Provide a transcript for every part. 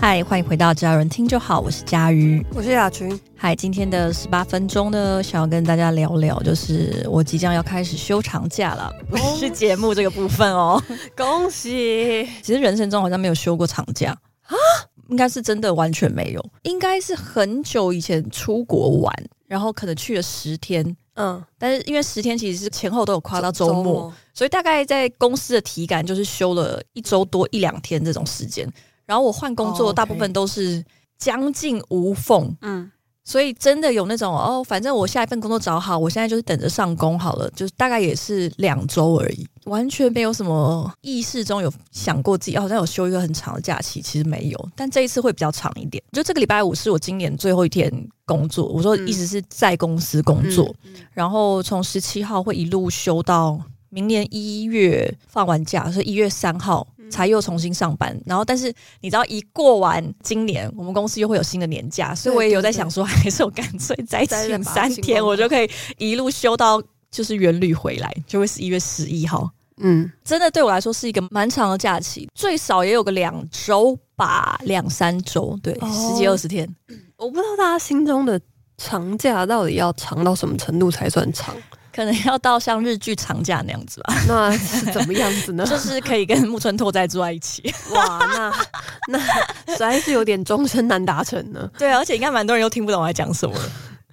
嗨，欢迎回到只要有人听就好，我是佳瑜，我是雅群。嗨，今天的十八分钟呢，想要跟大家聊聊，就是我即将要开始休长假了，不是节目这个部分哦。恭喜！其实人生中好像没有休过长假啊，应该是真的完全没有，应该是很久以前出国玩，然后可能去了十天，嗯，但是因为十天其实是前后都有跨到周末，周末，所以大概在公司的体感就是休了一周多一两天这种时间。然后我换工作，大部分都是将近无缝，嗯，所以真的有那种哦，反正我下一份工作找好，我现在就是等着上工好了，就是大概也是两周而已，完全没有什么意识中有想过自己好像有休一个很长的假期，其实没有，但这一次会比较长一点。就这个礼拜五是我今年最后一天工作，我说一直是在公司工作，然后从十七号会一路休到明年一月放完假，所以一月三号。才又重新上班，然后但是你知道，一过完今年，我们公司又会有新的年假，所以我也有在想说，还是我干脆再 请三天，我就可以一路休到就是元旅回来，就会是一月十一号。嗯，真的对我来说是一个蛮长的假期，最少也有个两周吧，两三周，对，哦、十几二十天。我不知道大家心中的长假到底要长到什么程度才算长。可能要到像日剧长假那样子吧？那是怎么样子呢？就是可以跟木村拓哉住在一起。哇，那那实在是有点终身难达成呢。对，而且应该蛮多人又听不懂我在讲什么，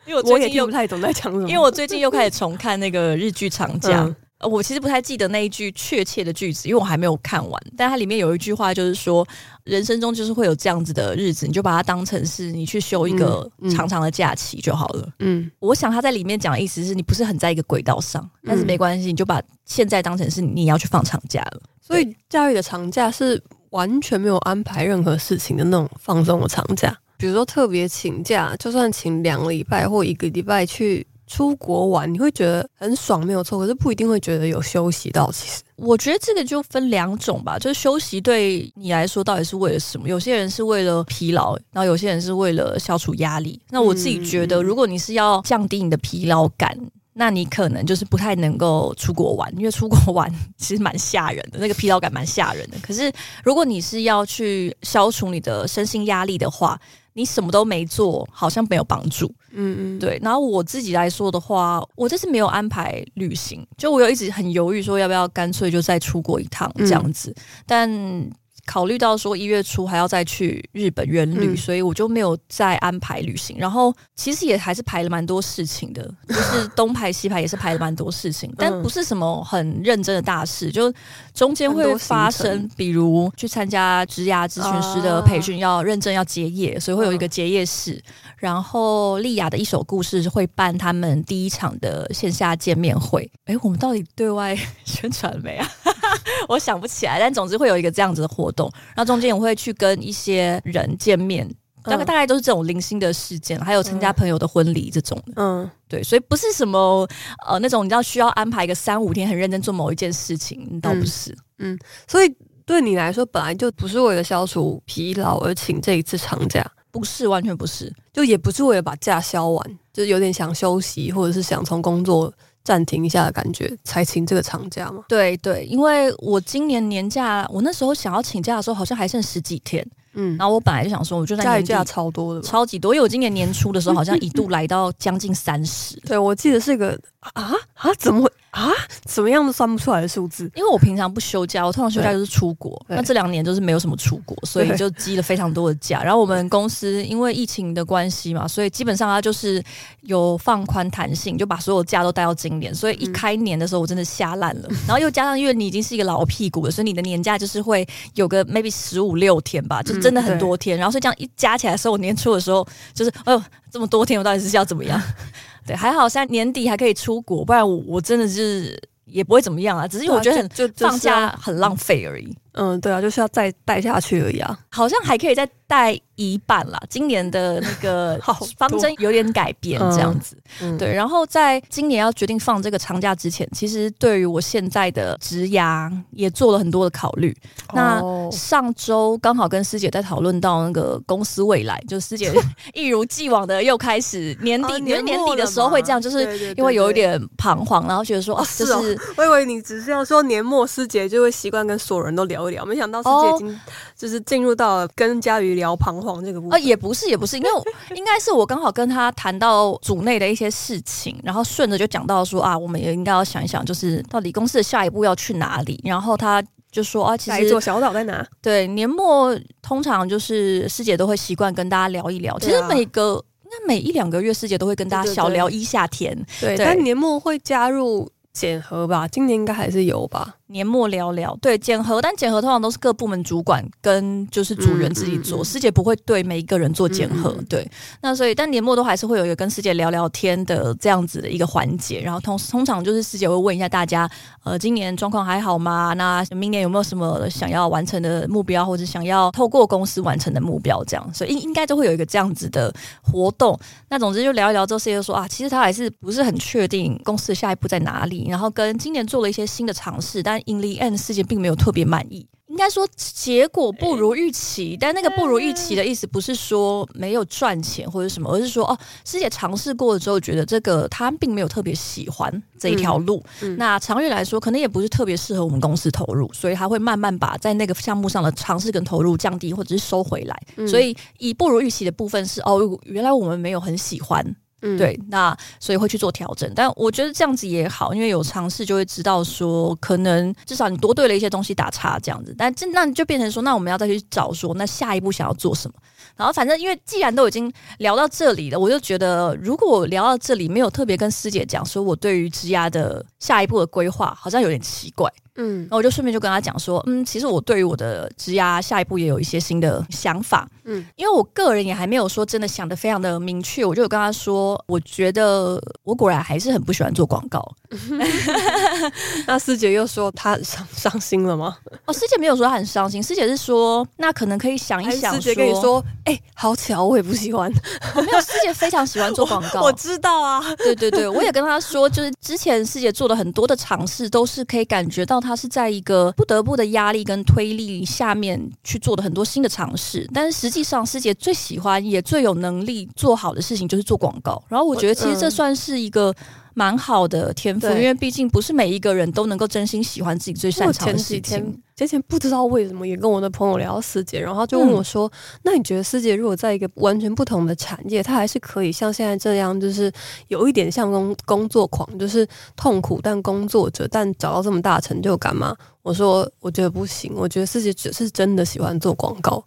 因为我最近又不太懂在讲什么。因为我最近又开始重看那个日剧长假。嗯我其实不太记得那一句确切的句子，因为我还没有看完。但它里面有一句话，就是说人生中就是会有这样子的日子，你就把它当成是你去休一个长长的假期就好了。嗯，我想他在里面讲的意思是你不是很在一个轨道上，但是没关系，你就把现在当成是你要去放长假了。所以教育的长假是完全没有安排任何事情的那种放松的长假，比如说特别请假，就算请两个礼拜或一个礼拜去。出国玩你会觉得很爽，没有错，可是不一定会觉得有休息到。其实我觉得这个就分两种吧，就是休息对你来说到底是为了什么？有些人是为了疲劳，然后有些人是为了消除压力。那我自己觉得，如果你是要降低你的疲劳感，那你可能就是不太能够出国玩，因为出国玩其实蛮吓人的，那个疲劳感蛮吓人的。可是如果你是要去消除你的身心压力的话，你什么都没做，好像没有帮助。嗯嗯，对。然后我自己来说的话，我这次没有安排旅行，就我有一直很犹豫，说要不要干脆就再出国一趟这样子，嗯、但。考虑到说一月初还要再去日本远旅，嗯，所以我就没有再安排旅行。然后其实也还是排了蛮多事情的，就是东排西排也是排了蛮多事情，但不是什么很认真的大事，就中间会发生，比如去参加职涯咨询师的培训，要认真要结业，所以会有一个结业式。然后丽雅的一首故事会办他们第一场的线下见面会。哎，我们到底对外 宣传了没啊？我想不起来，但总之会有一个这样子的活动，然后中间我会去跟一些人见面，大概大概都是这种零星的事件，还有参加朋友的婚礼这种的。嗯，对，所以不是什么呃那种你知道需要安排一个三五天很认真做某一件事情，倒不是。嗯，嗯，所以对你来说本来就不是为了消除疲劳而请这一次长假，不是，完全不是，就也不是为了把假消完，就是有点想休息，或者是想从工作。暂停一下的感觉，才请这个长假吗？对对，因为我今年年假，我那时候想要请假的时候，好像还剩十几天。嗯，然后我本来就想说，我就在年假超多的，超级多。因为我今年年初的时候，好像一度来到将近三十。对，我记得是一个啊啊，怎么会？啊，怎么样都算不出来的数字。因为我平常不休假，我通常休假就是出国。那这两年就是没有什么出国，所以就积了非常多的假。然后我们公司因为疫情的关系嘛，所以基本上它就是有放宽弹性，就把所有假都带到今年。所以一开年的时候，我真的瞎烂了。然后又加上因为你已经是一个老屁股了，所以你的年假就是会有个 maybe 十五六天吧，就真的很多天。然后所以这样一加起来的时候，我年初的时候就是，哎呦，这么多天，我到底是要怎么样？对，还好现在年底还可以出国，不然我我真的是。也不会怎么样啊，只是我觉得很就放假很浪费而已。嗯，对啊，就是要再带下去而已啊。好像还可以再带一半啦。今年的那个 方针有点改变，这样子。嗯，对。然后在今年要决定放这个长假之前，其实对于我现在的职涯也做了很多的考虑。那上周刚好跟师姐在讨论到那个公司未来，就师姐 一如既往的又开始年底，因为年底的时候会这样，就是因为有一点彷徨，然后觉得说啊，就是我以为你只是要说年末师姐就会习惯跟所有人都聊。聊一聊。没想到师姐已经就是进入到了跟佳瑜聊彷徨这个部分。呃，也不是，也不是，因为应该是我刚好跟他谈到组内的一些事情，然后顺着就讲到说啊，我们也应该要想一想，就是到底公司的下一步要去哪里。然后他就说啊，其实小岛在哪？对，年末通常就是师姐都会习惯跟大家聊一聊。其实每个应该每一两个月，师姐都会跟大家小聊一下天。对，但年末会加入检核吧？今年应该还是有吧？年末聊聊，对检核，但检核通常都是各部门主管跟就是组员自己做，师、嗯嗯嗯、姐不会对每一个人做检核。对，那所以但年末都还是会有一个跟师姐聊聊天的这样子的一个环节，然后通通常就是师姐会问一下大家，呃，今年状况还好吗？那明年有没有什么想要完成的目标，或者想要透过公司完成的目标？这样，所以应应该都会有一个这样子的活动。那总之就聊一聊之后，师姐就说啊，其实他还是不是很确定公司的下一步在哪里，然后跟今年做了一些新的尝试，但 in the end 师姐并没有特别满意，应该说结果不如预期。但那个不如预期的意思不是说没有赚钱或者什么，而是说哦，师姐尝试过了之后，觉得这个她并没有特别喜欢这一条路。嗯嗯、那长远来说，可能也不是特别适合我们公司投入，所以她会慢慢把在那个项目上的尝试跟投入降低，或者是收回来。嗯、所以以不如预期的部分是哦，原来我们没有很喜欢。嗯，对，那所以会去做调整，但我觉得这样子也好，因为有尝试就会知道说，可能至少你多对了一些东西打叉这样子，但这那你就变成说，那我们要再去找说，那下一步想要做什么？然后反正因为既然都已经聊到这里了，我就觉得如果我聊到这里没有特别跟师姐讲说我对于职涯的下一步的规划，好像有点奇怪。嗯，然后我就顺便就跟他讲说，嗯，其实我对于我的职涯下一步也有一些新的想法。嗯，因为我个人也还没有说真的想的非常的明确，我就有跟他说，我觉得我果然还是很不喜欢做广告。那师姐又说她很伤伤心了吗？哦，师姐没有说她很伤心，师姐是说那可能可以想一想。师姐跟你说，哎、欸，好巧，我也不喜欢。我没有，师姐非常喜欢做广告我，我知道啊。对对对，我也跟她说，就是之前师姐做的很多的尝试，都是可以感觉到。她是在一个不得不的压力跟推力下面去做的很多新的尝试，但是实际上师姐最喜欢也最有能力做好的事情就是做广告。然后我觉得其实这算是一个蛮好的天赋，因为毕竟不是每一个人都能够真心喜欢自己最擅长的事情。之前不知道为什么也跟我的朋友聊到师姐，然后他就问我说：“嗯、那你觉得师姐如果在一个完全不同的产业，她还是可以像现在这样，就是有一点像工工作狂，就是痛苦但工作者，但找到这么大成就感吗？”我说：“我觉得不行，我觉得师姐只是真的喜欢做广告。”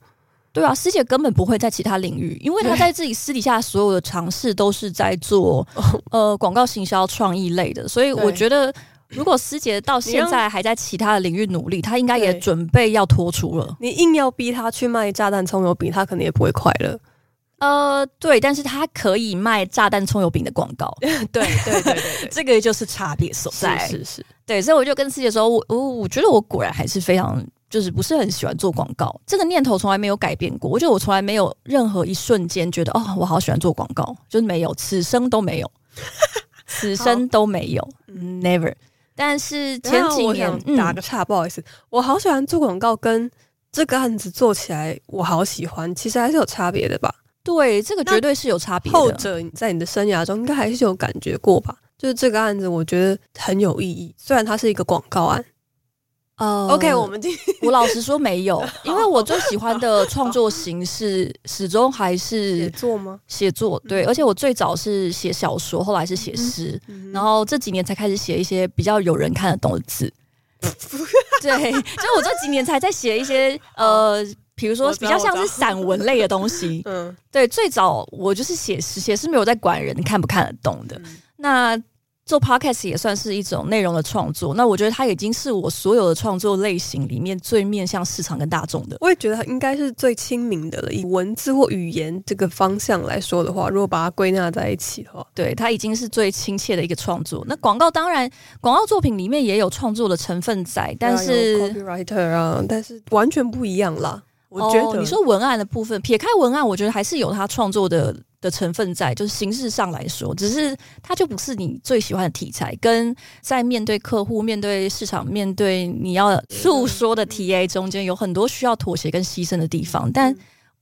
对啊，师姐根本不会在其他领域，因为她在自己私底下所有的尝试都是在做呃广告行销创意类的，所以我觉得。如果师姐到现在还在其他的领域努力，她应该也准备要脱出了。你硬要逼她去卖炸弹葱油饼，她可能也不会快乐。呃，对，但是她可以卖炸弹葱油饼的广告。对对对对，对，这个就是差别所在。是是是，对，所以我就跟师姐说，我我我觉得我果然还是非常，就是不是很喜欢做广告。这个念头从来没有改变过。我觉得我从来没有任何一瞬间觉得，哦，我好喜欢做广告，就是没有，此生都没有，此生都没有，never。但是前几年打个岔，嗯、不好意思，我好喜欢做广告，跟这个案子做起来我好喜欢，其实还是有差别的吧？对，这个绝对是有差别的。后者在你的生涯中应该还是有感觉过吧？就是这个案子，我觉得很有意义，虽然它是一个广告案。呃，OK，我们我老实说没有，因为我最喜欢的创作形式始终还是写作吗？写作对，而且我最早是写小说，后来是写诗，然后这几年才开始写一些比较有人看得懂的字。对，所以我这几年才在写一些呃，比如说比较像是散文类的东西。嗯，对，最早我就是写诗，写诗没有在管人看不看得懂的。那做 podcast 也算是一种内容的创作，那我觉得它已经是我所有的创作类型里面最面向市场跟大众的。我也觉得它应该是最亲民的了。以文字或语言这个方向来说的话，如果把它归纳在一起的话，对，它已经是最亲切的一个创作。那广告当然，广告作品里面也有创作的成分在，但是 copywriter 啊，但是完全不一样啦。我觉得、哦、你说文案的部分，撇开文案，我觉得还是有他创作的。的成分在，就是形式上来说，只是它就不是你最喜欢的题材，跟在面对客户、面对市场、面对你要诉说的 TA 中间有很多需要妥协跟牺牲的地方。但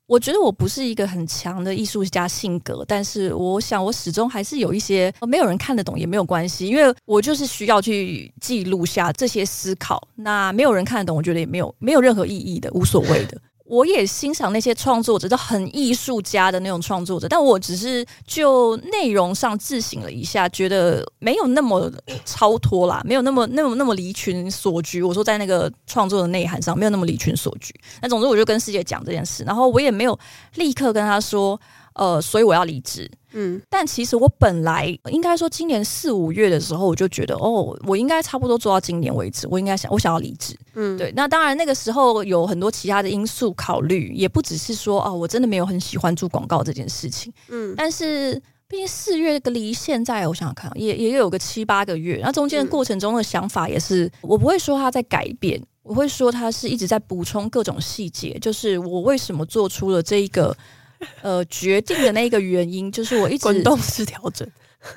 我觉得我不是一个很强的艺术家性格，但是我想我始终还是有一些没有人看得懂也没有关系，因为我就是需要去记录下这些思考。那没有人看得懂，我觉得也没有没有任何意义的，无所谓的。我也欣赏那些创作者，就很艺术家的那种创作者，但我只是就内容上自省了一下，觉得没有那么超脱啦，没有那么那么那么离群所居。我说在那个创作的内涵上，没有那么离群所居。那总之，我就跟师姐讲这件事，然后我也没有立刻跟他说。呃，所以我要离职。嗯，但其实我本来应该说，今年四五月的时候，我就觉得，哦，我应该差不多做到今年为止。我应该想，我想要离职。嗯，对。那当然，那个时候有很多其他的因素考虑，也不只是说，哦，我真的没有很喜欢做广告这件事情。嗯，但是毕竟四月个离现在，我想想看，也也有个七八个月。那中间的过程中的想法也是，我不会说它在改变，我会说它是一直在补充各种细节。就是我为什么做出了这一个。呃，决定的那个原因就是我一直滚动式调整，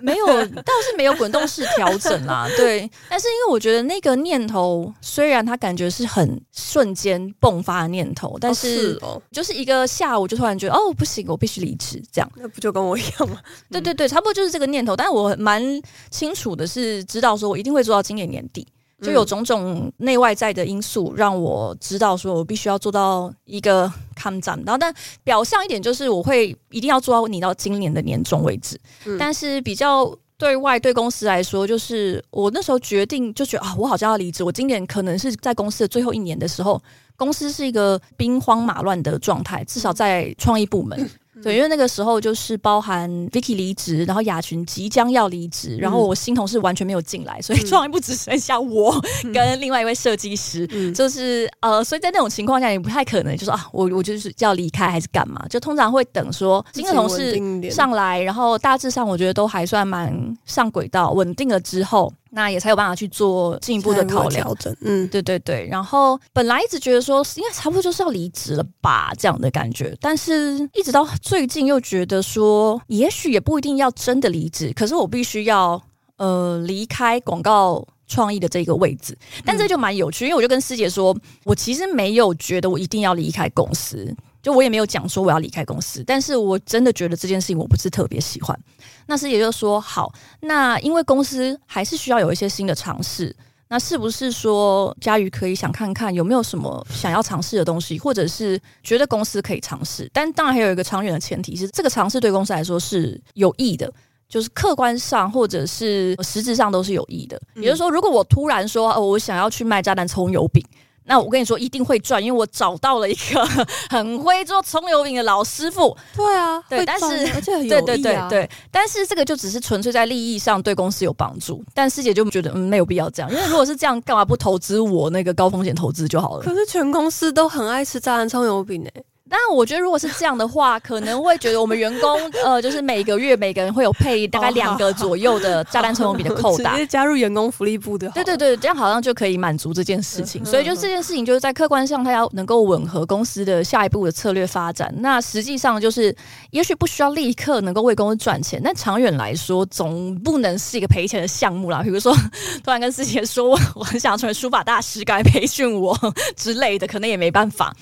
没有，倒是没有滚动式调整啦。对，但是因为我觉得那个念头，虽然它感觉是很瞬间迸发的念头，但是就是一个下午就突然觉得哦，不行，我必须离职，这样。那不就跟我一样吗？对对对，差不多就是这个念头。但是我蛮清楚的是，知道说我一定会做到今年年底。就有种种内外在的因素让我知道，说我必须要做到一个抗战。然后，但表象一点就是我会一定要做到你到今年的年终为止。嗯、但是比较对外对公司来说，就是我那时候决定就觉得啊，我好像要离职。我今年可能是在公司的最后一年的时候，公司是一个兵荒马乱的状态，至少在创意部门。对，因为那个时候就是包含 Vicky 离职，然后雅群即将要离职，然后我新同事完全没有进来，所以创意部只剩下我跟另外一位设计师，嗯、就是呃，所以在那种情况下也不太可能，就是啊，我我就是要离开还是干嘛？就通常会等说新的同事上来，然后大致上我觉得都还算蛮上轨道，稳定了之后。那也才有办法去做进一步的考量，调整。嗯，对对对。然后本来一直觉得说，应该差不多就是要离职了吧，这样的感觉。但是一直到最近又觉得说，也许也不一定要真的离职，可是我必须要呃离开广告创意的这个位置。但这就蛮有趣，因为我就跟师姐说，我其实没有觉得我一定要离开公司。就我也没有讲说我要离开公司，但是我真的觉得这件事情我不是特别喜欢。那师姐就说好，那因为公司还是需要有一些新的尝试，那是不是说佳瑜可以想看看有没有什么想要尝试的东西，或者是觉得公司可以尝试？但当然还有一个长远的前提是，这个尝试对公司来说是有益的，就是客观上或者是实质上都是有益的。也就是说，如果我突然说哦，我想要去卖炸弹葱油饼。那我跟你说一定会赚，因为我找到了一个 很会做葱油饼的老师傅。对啊，对，但是而且很有益啊，对对对对，但是这个就只是纯粹在利益上对公司有帮助。但师姐就觉得嗯，没有必要这样，因为如果是这样，干嘛不投资我那个高风险投资就好了？可是全公司都很爱吃炸弹葱油饼呢。但我觉得，如果是这样的话，可能会觉得我们员工呃，就是每个月每个人会有配大概两个左右的炸弹葱油饼的扣打，直接加入员工福利部的。对对对，这样好像就可以满足这件事情。所以就这件事情，就是在客观上，它要能够吻合公司的下一步的策略发展。那实际上就是，也许不需要立刻能够为公司赚钱，但长远来说，总不能是一个赔钱的项目啦。比如说，突然跟师姐说，我很想成为书法大师，该培训我之类的，可能也没办法。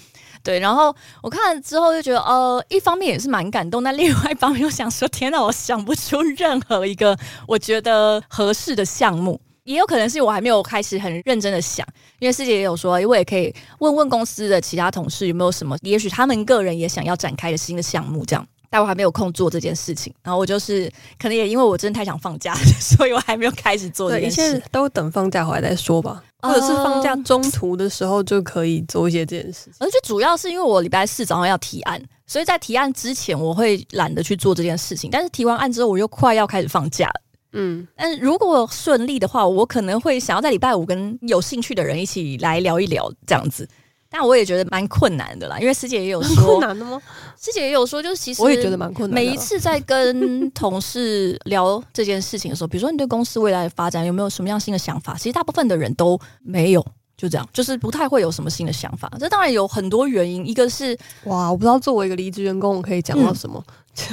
对，然后我看了之后就觉得，呃，一方面也是蛮感动，但另外一方面又想说，天哪，我想不出任何一个我觉得合适的项目，也有可能是我还没有开始很认真的想，因为师姐也有说，我也可以问问公司的其他同事有没有什么，也许他们个人也想要展开的新的项目，这样。但我还没有空做这件事情，然后我就是可能也因为我真的太想放假，所以我还没有开始做这件事。一切都等放假回来再说吧，或者是放假中途的时候就可以做一些这件事情。而且主要是因为我礼拜四早上要提案，所以在提案之前我会懒得去做这件事情。但是提完案之后，我又快要开始放假了。嗯，但如果顺利的话，我可能会想要在礼拜五跟有兴趣的人一起来聊一聊这样子。但我也觉得蛮困难的啦，因为师姐也有说，困难的吗？师姐也有说，就是其实我也觉得蛮困难。每一次在跟同事聊这件事情的时候，比如说你对公司未来的发展有没有什么样新的想法？其实大部分的人都没有，就这样，就是不太会有什么新的想法。这当然有很多原因，一个是哇，我不知道作为一个离职员工，我可以讲到什么？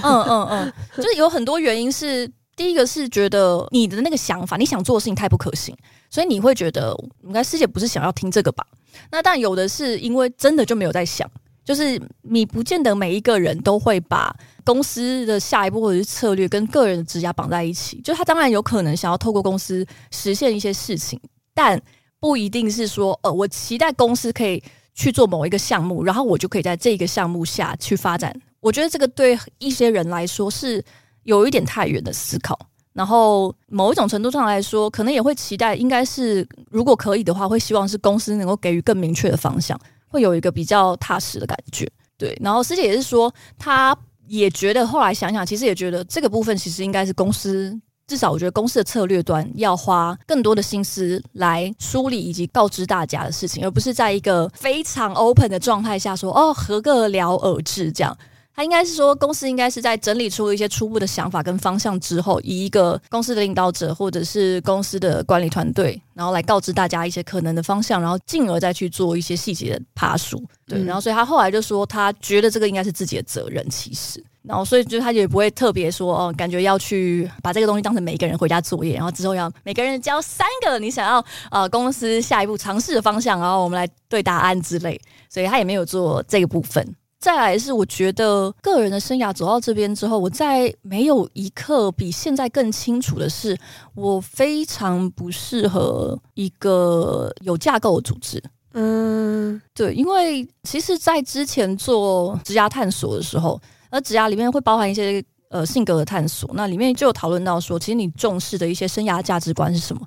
嗯 嗯嗯，就是有很多原因是，第一个是觉得你的那个想法，你想做的事情太不可行，所以你会觉得，应该师姐不是想要听这个吧？那但有的是因为真的就没有在想，就是你不见得每一个人都会把公司的下一步或者是策略跟个人的职涯绑在一起。就他当然有可能想要透过公司实现一些事情，但不一定是说，呃，我期待公司可以去做某一个项目，然后我就可以在这个项目下去发展。我觉得这个对一些人来说是有一点太远的思考。然后某一种程度上来说，可能也会期待，应该是如果可以的话，会希望是公司能够给予更明确的方向。会有一个比较踏实的感觉，对。然后师姐也是说，她也觉得后来想想，其实也觉得这个部分其实应该是公司，至少我觉得公司的策略端要花更多的心思来梳理以及告知大家的事情，而不是在一个非常 open 的状态下说哦，合个了而至这样。他应该是说，公司应该是在整理出一些初步的想法跟方向之后，以一个公司的领导者或者是公司的管理团队，然后来告知大家一些可能的方向，然后进而再去做一些细节的爬梳。对，然后所以他后来就说，他觉得这个应该是自己的责任，其实，然后所以就他也不会特别说哦，感觉要去把这个东西当成每一个人回家作业，然后之后要每个人交三个你想要呃公司下一步尝试的方向，然后我们来对答案之类，所以他也没有做这个部分。再来是，我觉得个人的生涯走到这边之后，我在没有一刻比现在更清楚的是，我非常不适合一个有架构的组织。嗯，对，因为其实，在之前做职涯探索的时候，而职涯里面会包含一些呃性格的探索，那里面就有讨论到说，其实你重视的一些生涯价值观是什么？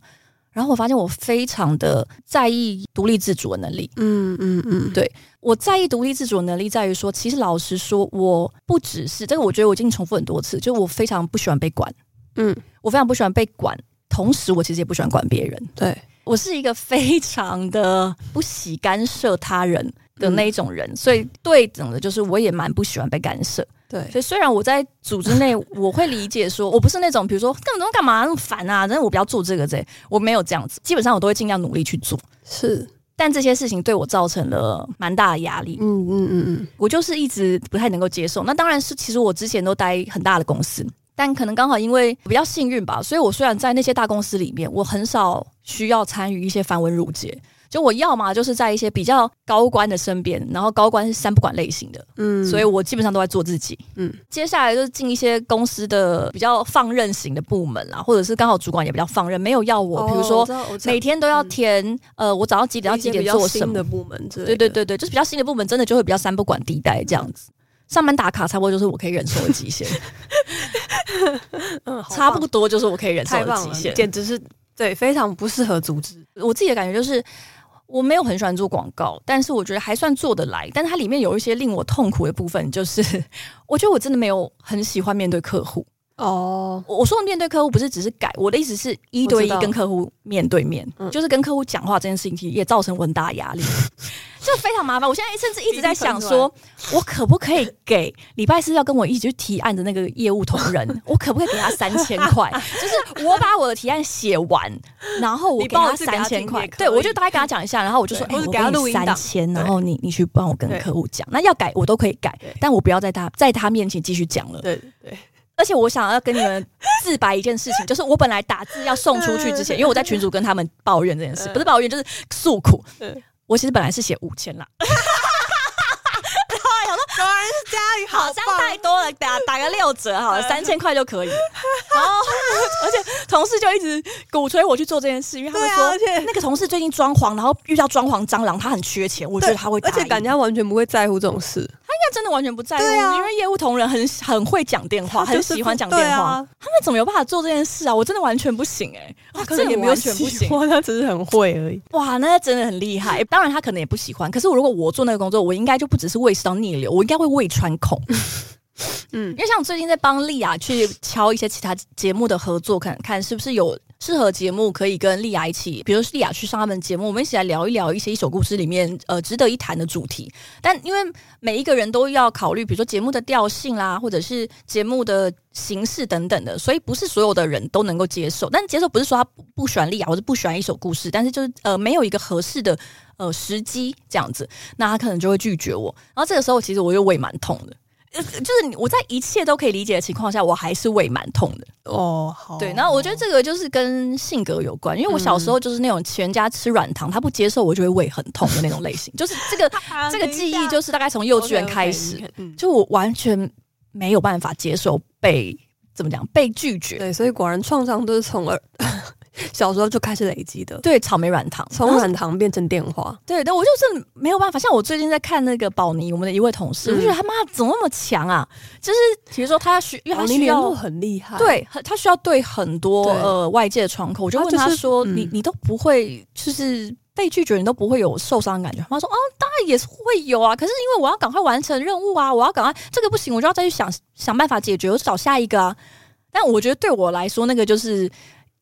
然后我发现我非常的在意独立自主的能力。嗯嗯嗯，对。我在意独立自主的能力，在于说，其实老实说，我不只是这个，我觉得我已经重复很多次，就我非常不喜欢被管，嗯，我非常不喜欢被管，同时我其实也不喜欢管别人，对，我是一个非常的不喜干涉他人的那一种人，嗯、所以对等的就是我也蛮不喜欢被干涉，对，所以虽然我在组织内，我会理解说，我不是那种比如说干嘛干嘛那么烦啊，但是我不要做这个这，我没有这样子，基本上我都会尽量努力去做，是。但这些事情对我造成了蛮大的压力，嗯嗯嗯嗯，我就是一直不太能够接受。那当然是，其实我之前都待很大的公司，但可能刚好因为比较幸运吧，所以我虽然在那些大公司里面，我很少需要参与一些繁文缛节。就我要嘛，就是在一些比较高官的身边，然后高官是三不管类型的，嗯，所以我基本上都在做自己，嗯。接下来就是进一些公司的比较放任型的部门啦，或者是刚好主管也比较放任，没有要我，比如说每天都要填，呃，我早上几点到几点做什么。的部门，对对对对，就是比较新的部门，真的就会比较三不管地带这样子。上班打卡差不多就是我可以忍受的极限，嗯，差不多就是我可以忍受的极限，简直是对，非常不适合组织。我自己的感觉就是。我没有很喜欢做广告，但是我觉得还算做得来。但是它里面有一些令我痛苦的部分，就是 我觉得我真的没有很喜欢面对客户。哦，我说的面对客户不是只是改，我的意思是一对一跟客户面对面，就是跟客户讲话这件事情，其实也造成我很大压力。就非常麻烦，我现在甚至一直在想说，我可不可以给礼拜四要跟我一起去提案的那个业务同仁，我可不可以给他三千块？就是我把我的提案写完，然后我给他三千块。对，我就大概跟他讲一下，然后我就说，哎，我给他录三千，然后你你去帮我跟客户讲，那要改我都可以改，但我不要在他在他面前继续讲了。对对。而且我想要跟你们自白一件事情，就是我本来打字要送出去之前，因为我在群主跟他们抱怨这件事，不是抱怨就是诉苦。我其实本来是写五千啦，然后我说果然是佳宇，好像太多了，打打个六折好了，三千块就可以。然后而且同事就一直鼓吹我去做这件事，因为他们说那个同事最近装潢，然后遇到装潢蟑螂，他很缺钱，我觉得他会，而且感觉他完全不会在乎这种事。他真的完全不在乎，啊、因为业务同仁很很会讲电话，很喜欢讲电话。啊、他们怎么有办法做这件事啊？我真的完全不行哎、欸！可能也没有全不行，他只是很会而已。哇，那真的很厉害。当然他可能也不喜欢，可是我如果我做那个工作，我应该就不只是胃食道逆流，我应该会胃穿孔。嗯，因为像我最近在帮丽雅去敲一些其他节目的合作，看看是不是有。适合节目可以跟丽雅一起，比如丽雅去上他们节目，我们一起来聊一聊一些一首故事里面呃值得一谈的主题。但因为每一个人都要考虑，比如说节目的调性啦，或者是节目的形式等等的，所以不是所有的人都能够接受。但接受不是说他不喜欢丽雅或者不喜欢一首故事，但是就是呃没有一个合适的呃时机这样子，那他可能就会拒绝我。然后这个时候其实我又胃蛮痛的。就是我在一切都可以理解的情况下，我还是胃蛮痛的。哦，好。对，然后我觉得这个就是跟性格有关，因为我小时候就是那种全家吃软糖，他不接受我就会胃很痛的那种类型。就是这个 这个记忆，就是大概从幼稚园开始，就我完全没有办法接受被怎么讲被拒绝。对，所以果然创伤都是从而。小时候就开始累积的，对，草莓软糖，从软糖变成电话，对，但，我就是没有办法。像我最近在看那个宝妮，我们的一位同事，嗯、我就觉得他妈怎么那么强啊？就是比如说他需，因为他需要很厉害，对，他需要对很多对呃外界的窗口，我就问他说：“就是嗯、你你都不会，就是被拒绝，你都不会有受伤的感觉？”他说：“哦，当然也是会有啊，可是因为我要赶快完成任务啊，我要赶快这个不行，我就要再去想想办法解决，我找下一个啊。”但我觉得对我来说，那个就是。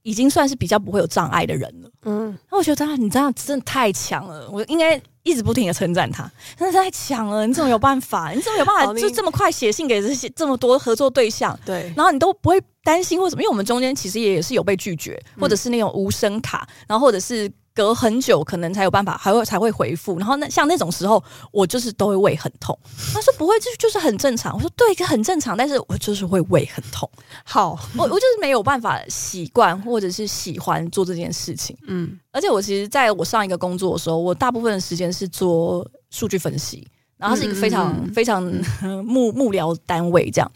已经算是比较不会有障碍的人了。嗯，那我觉得他，你这样真的太强了，我应该一直不停的称赞他，真的太强了！你怎么有办法？你怎么有办法就这么快写信给这些这么多合作对象？对，然后你都不会担心或什么？因为我们中间其实也是有被拒绝，或者是那种无声卡，然后或者是。隔很久可能才有办法，还会才会回复。然后那像那种时候，我就是都会胃很痛。他说不会，这就是很正常。我说对，很正常，但是我就是会胃很痛。好，我我就是没有办法习惯或者是喜欢做这件事情。嗯，而且我其实在我上一个工作的时候，我大部分的时间是做数据分析，然后是一个非常、嗯、非常 幕幕僚单位这样。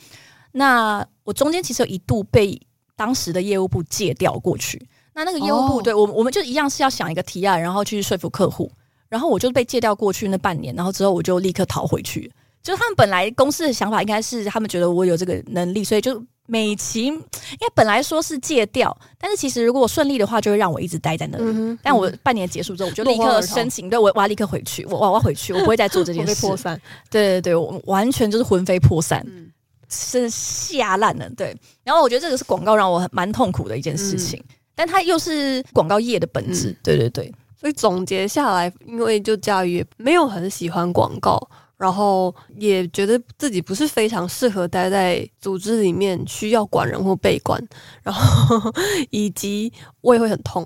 那我中间其实有一度被当时的业务部借调过去。那那个业务部对我们，我们就一样是要想一个提案，然后去说服客户。然后我就被借调过去那半年，然后之后我就立刻逃回去。就他们本来公司的想法应该是，他们觉得我有这个能力，所以就美其因为本来说是借调，但是其实如果我顺利的话，就会让我一直待在那里。嗯，但我半年结束之后，我就立刻申请，对，我我要立刻回去，我我要回去，我不会再做这件事。破散，对对对，我完全就是魂飞魄散，嗯、是吓烂了。对，然后我觉得这个是广告让我蛮痛苦的一件事情。嗯但它又是广告业的本质，嗯、对对对，所以总结下来，因为就嘉瑜没有很喜欢广告，然后也觉得自己不是非常适合待在组织里面，需要管人或被管，然后以及胃会很痛。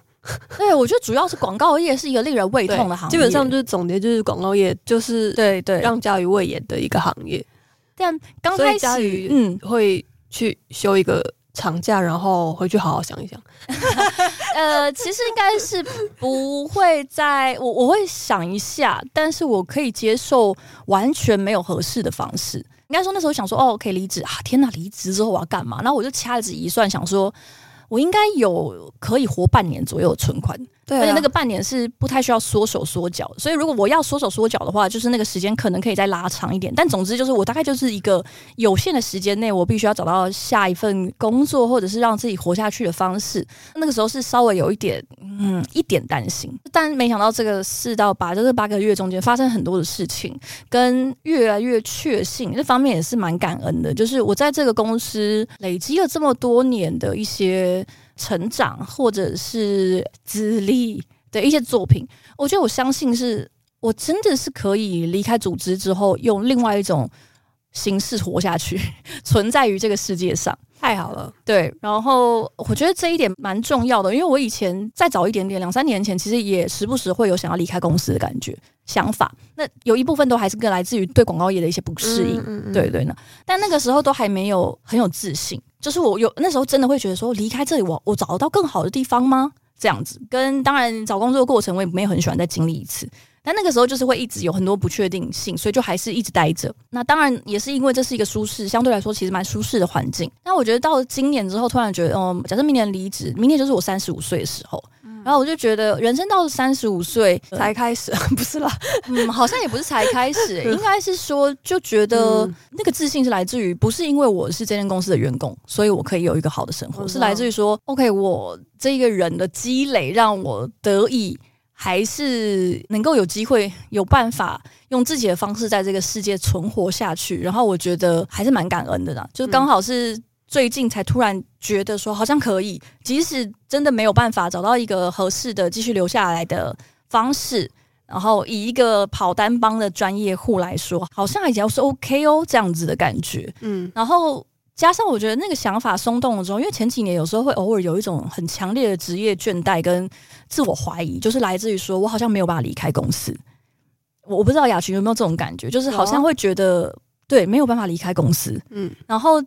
对，我觉得主要是广告业是一个令人胃痛的行业，基本上就是总结就是广告业就是对对让嘉瑜胃炎的一个行业。但刚开始嗯会去修一个。长假，然后回去好好想一想。呃，其实应该是不会在我我会想一下，但是我可以接受完全没有合适的方式。应该说那时候想说，哦，可以离职啊！天哪，离职之后我要干嘛？然后我就掐指一算，想说。我应该有可以活半年左右的存款，对啊，而且那个半年是不太需要缩手缩脚，所以如果我要缩手缩脚的话，就是那个时间可能可以再拉长一点。但总之就是我大概就是一个有限的时间内，我必须要找到下一份工作，或者是让自己活下去的方式。那个时候是稍微有一点，嗯，一点担心，但没想到这个四到八，就是八个月中间发生很多的事情，跟越来越确信这方面也是蛮感恩的。就是我在这个公司累积了这么多年的一些。成长或者是资历的一些作品，我觉得我相信是我真的是可以离开组织之后，用另外一种形式活下去，存在于这个世界上。太好了，对。然后我觉得这一点蛮重要的，因为我以前再早一点点，两三年前，其实也时不时会有想要离开公司的感觉、想法。那有一部分都还是跟来自于对广告业的一些不适应，嗯嗯嗯对对呢。但那个时候都还没有很有自信。就是我有那时候真的会觉得说，离开这里我我找得到更好的地方吗？这样子，跟当然找工作的过程我也没有很喜欢再经历一次，但那个时候就是会一直有很多不确定性，所以就还是一直待着。那当然也是因为这是一个舒适，相对来说其实蛮舒适的环境。那我觉得到了今年之后，突然觉得，嗯，假设明年离职，明年就是我三十五岁的时候。然后我就觉得，人生到了三十五岁才开始，不是啦，嗯，好像也不是才开始，应该是说，就觉得那个自信是来自于，不是因为我是这间公司的员工，所以我可以有一个好的生活，是来自于说，OK，我这一个人的积累让我得以，还是能够有机会，有办法用自己的方式在这个世界存活下去。然后我觉得还是蛮感恩的啦，就刚好是。最近才突然觉得说好像可以，即使真的没有办法找到一个合适的继续留下来的方式，然后以一个跑单帮的专业户来说，好像也是 OK 哦，这样子的感觉。嗯，然后加上我觉得那个想法松动了之后，因为前几年有时候会偶尔有一种很强烈的职业倦怠跟自我怀疑，就是来自于说我好像没有办法离开公司。我我不知道雅群有没有这种感觉，就是好像会觉得。对，没有办法离开公司，嗯，然后。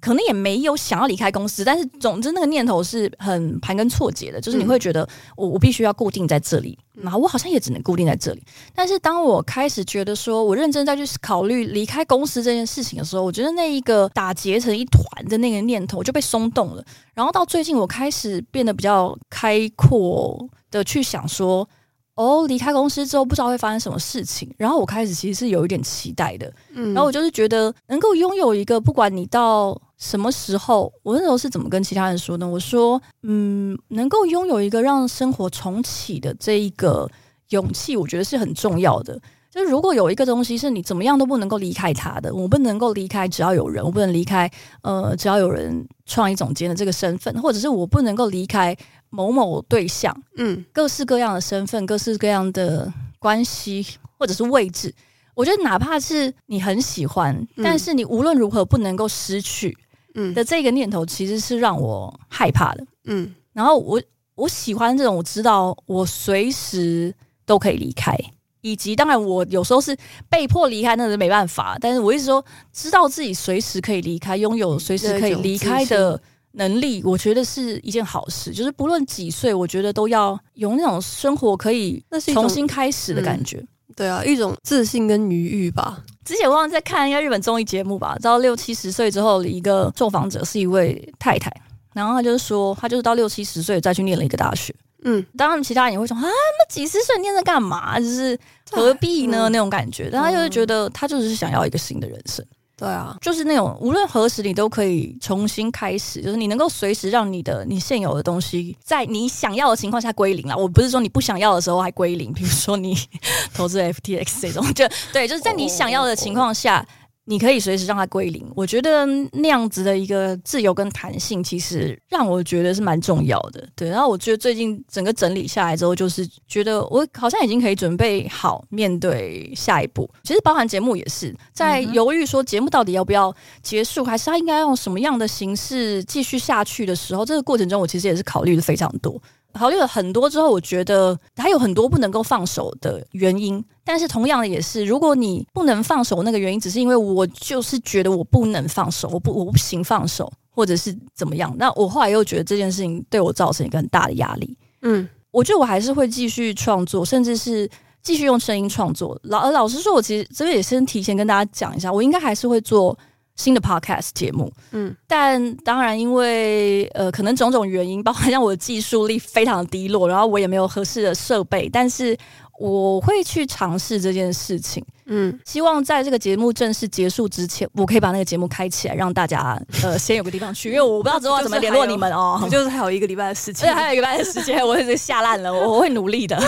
可能也没有想要离开公司，但是总之那个念头是很盘根错节的，就是你会觉得我我必须要固定在这里，然后我好像也只能固定在这里。但是当我开始觉得说我认真再去考虑离开公司这件事情的时候，我觉得那一个打结成一团的那个念头就被松动了。然后到最近我开始变得比较开阔的去想说。哦，离开公司之后不知道会发生什么事情，然后我开始其实是有一点期待的，嗯，然后我就是觉得能够拥有一个，不管你到什么时候，我那时候是怎么跟其他人说呢？我说，嗯，能够拥有一个让生活重启的这一个勇气，我觉得是很重要的。就是如果有一个东西是你怎么样都不能够离开它的，我不能够离开，只要有人，我不能离开，呃，只要有人创意总监的这个身份，或者是我不能够离开某某对象，嗯，各式各样的身份，各式各样的关系，或者是位置，我觉得哪怕是你很喜欢，嗯，但是你无论如何不能够失去，嗯的这个念头，其实是让我害怕的，嗯，然后我我喜欢这种，我知道我随时都可以离开。以及当然，我有时候是被迫离开，那是没办法。但是我一直说，知道自己随时可以离开，拥有随时可以离开的能力，我觉得是一件好事。就是不论几岁，我觉得都要有那种生活可以重新开始的感觉。嗯、对啊，一种自信跟愉悦吧。之前我忘了在看一个日本综艺节目吧，到六七十岁之后的，一个受访者是一位太太，然后她就是说，她就是到六七十岁再去念了一个大学。嗯，当然，其他人也会说啊，那几十岁念着干嘛？就是何必呢？那种感觉。但她就是觉得，她就是想要一个新的人生。对啊，就是那种无论何时你都可以重新开始，就是你能够随时让你的你现有的东西在你想要的情况下归零了。我不是说你不想要的时候还归零，比如说你 投资 FTX 这种，就对，就是在你想要的情况下。你可以随时让它归零，我觉得那样子的一个自由跟弹性，其实让我觉得是蛮重要的。对，然后我觉得最近整个整理下来之后，就是觉得我好像已经可以准备好面对下一步。其实包含节目也是在犹豫说节目到底要不要结束，还是它应该用什么样的形式继续下去的时候，这个过程中我其实也是考虑的非常多。考虑了很多之后，我觉得还有很多不能够放手的原因。但是同样的也是，如果你不能放手，那个原因只是因为我就是觉得我不能放手，我不我不行放手，或者是怎么样。那我后来又觉得这件事情对我造成一个很大的压力。嗯，我觉得我还是会继续创作，甚至是继续用声音创作。老而老实说，我其实这个也先提前跟大家讲一下，我应该还是会做。新的 podcast 节目，嗯，但当然，因为呃，可能种种原因，包括像我的技术力非常低落，然后我也没有合适的设备，但是我会去尝试这件事情，嗯，希望在这个节目正式结束之前，我可以把那个节目开起来，让大家呃 先有个地方去，因为我不知道之后要怎么联络你们哦，就是还有一个礼拜的时间，对，还有一个礼拜的时间，我已经吓烂了，我我会努力的。